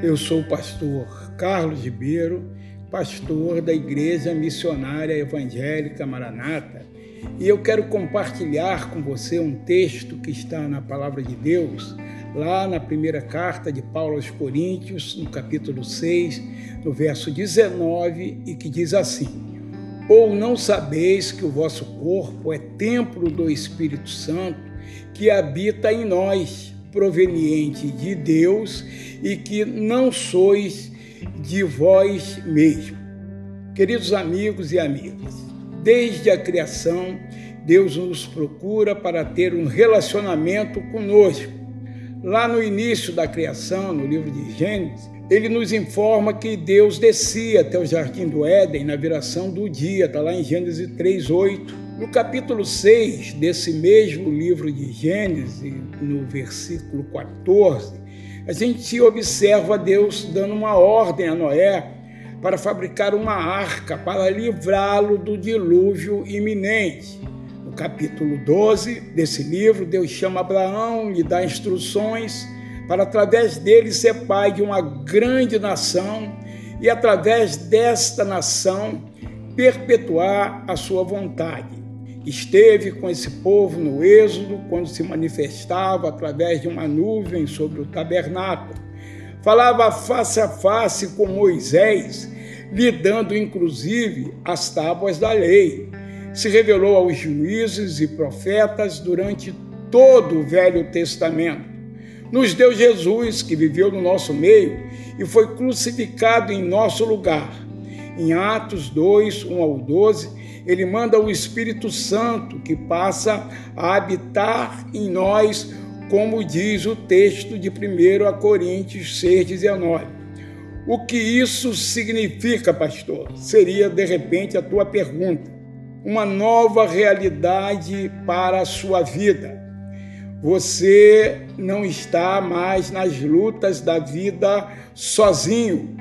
Eu sou o pastor Carlos Ribeiro, pastor da Igreja Missionária Evangélica Maranata, e eu quero compartilhar com você um texto que está na Palavra de Deus, lá na primeira carta de Paulo aos Coríntios, no capítulo 6, no verso 19, e que diz assim: Ou não sabeis que o vosso corpo é templo do Espírito Santo, que habita em nós, proveniente de Deus e que não sois de vós mesmo. Queridos amigos e amigas, desde a criação, Deus nos procura para ter um relacionamento conosco. Lá no início da criação, no livro de Gênesis, ele nos informa que Deus descia até o jardim do Éden na viração do dia, está lá em Gênesis 3:8 no capítulo 6 desse mesmo livro de Gênesis, no versículo 14, a gente observa Deus dando uma ordem a Noé para fabricar uma arca para livrá-lo do dilúvio iminente. No capítulo 12 desse livro, Deus chama Abraão, lhe dá instruções para, através dele, ser pai de uma grande nação e, através desta nação, perpetuar a sua vontade esteve com esse povo no Êxodo, quando se manifestava através de uma nuvem sobre o tabernáculo. Falava face a face com Moisés, lhe dando inclusive as tábuas da lei. Se revelou aos juízes e profetas durante todo o Velho Testamento. Nos deu Jesus, que viveu no nosso meio e foi crucificado em nosso lugar. Em Atos 2, 1 ao 12, ele manda o Espírito Santo que passa a habitar em nós, como diz o texto de 1 Coríntios 6,19. O que isso significa, pastor? Seria de repente a tua pergunta. Uma nova realidade para a sua vida. Você não está mais nas lutas da vida sozinho.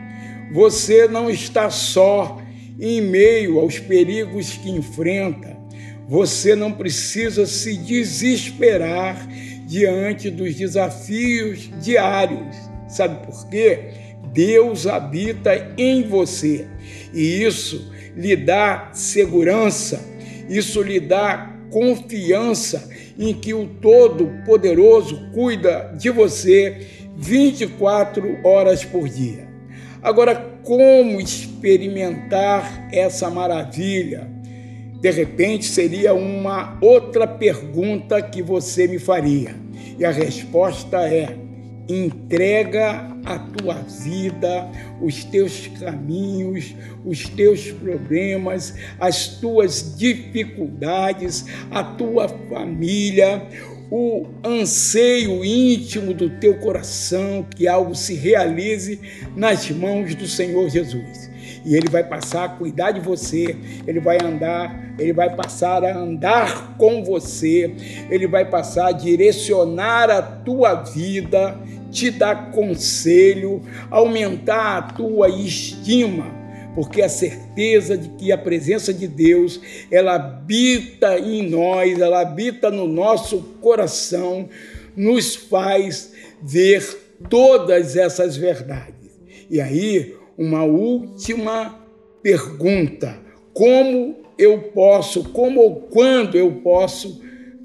Você não está só em meio aos perigos que enfrenta, você não precisa se desesperar diante dos desafios diários. Sabe por quê? Deus habita em você e isso lhe dá segurança, isso lhe dá confiança em que o Todo-Poderoso cuida de você 24 horas por dia. Agora, como experimentar essa maravilha? De repente seria uma outra pergunta que você me faria. E a resposta é: entrega a tua vida, os teus caminhos, os teus problemas, as tuas dificuldades, a tua família, o anseio íntimo do teu coração que algo se realize nas mãos do Senhor Jesus. E ele vai passar a cuidar de você, ele vai andar, ele vai passar a andar com você, ele vai passar a direcionar a tua vida, te dar conselho, aumentar a tua estima porque a certeza de que a presença de Deus, ela habita em nós, ela habita no nosso coração, nos faz ver todas essas verdades. E aí, uma última pergunta: como eu posso, como ou quando eu posso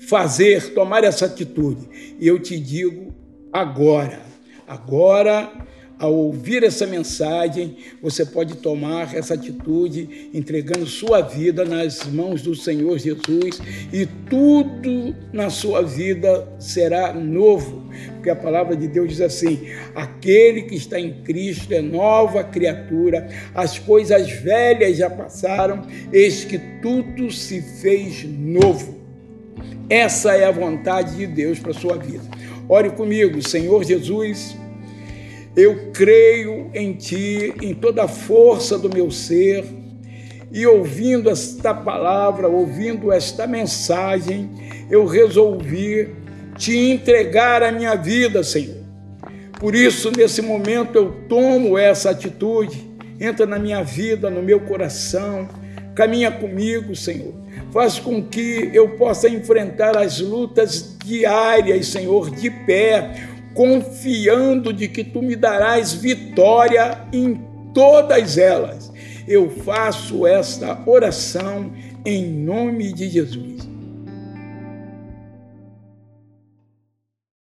fazer, tomar essa atitude? E eu te digo agora. Agora ao ouvir essa mensagem, você pode tomar essa atitude entregando sua vida nas mãos do Senhor Jesus e tudo na sua vida será novo. Porque a palavra de Deus diz assim: aquele que está em Cristo é nova criatura, as coisas velhas já passaram, eis que tudo se fez novo. Essa é a vontade de Deus para a sua vida. Ore comigo, Senhor Jesus. Eu creio em Ti, em toda a força do meu ser, e ouvindo esta palavra, ouvindo esta mensagem, eu resolvi te entregar a minha vida, Senhor. Por isso, nesse momento, eu tomo essa atitude, entra na minha vida, no meu coração, caminha comigo, Senhor. Faz com que eu possa enfrentar as lutas diárias, Senhor, de pé, confiando de que tu me darás vitória em todas elas. Eu faço esta oração em nome de Jesus.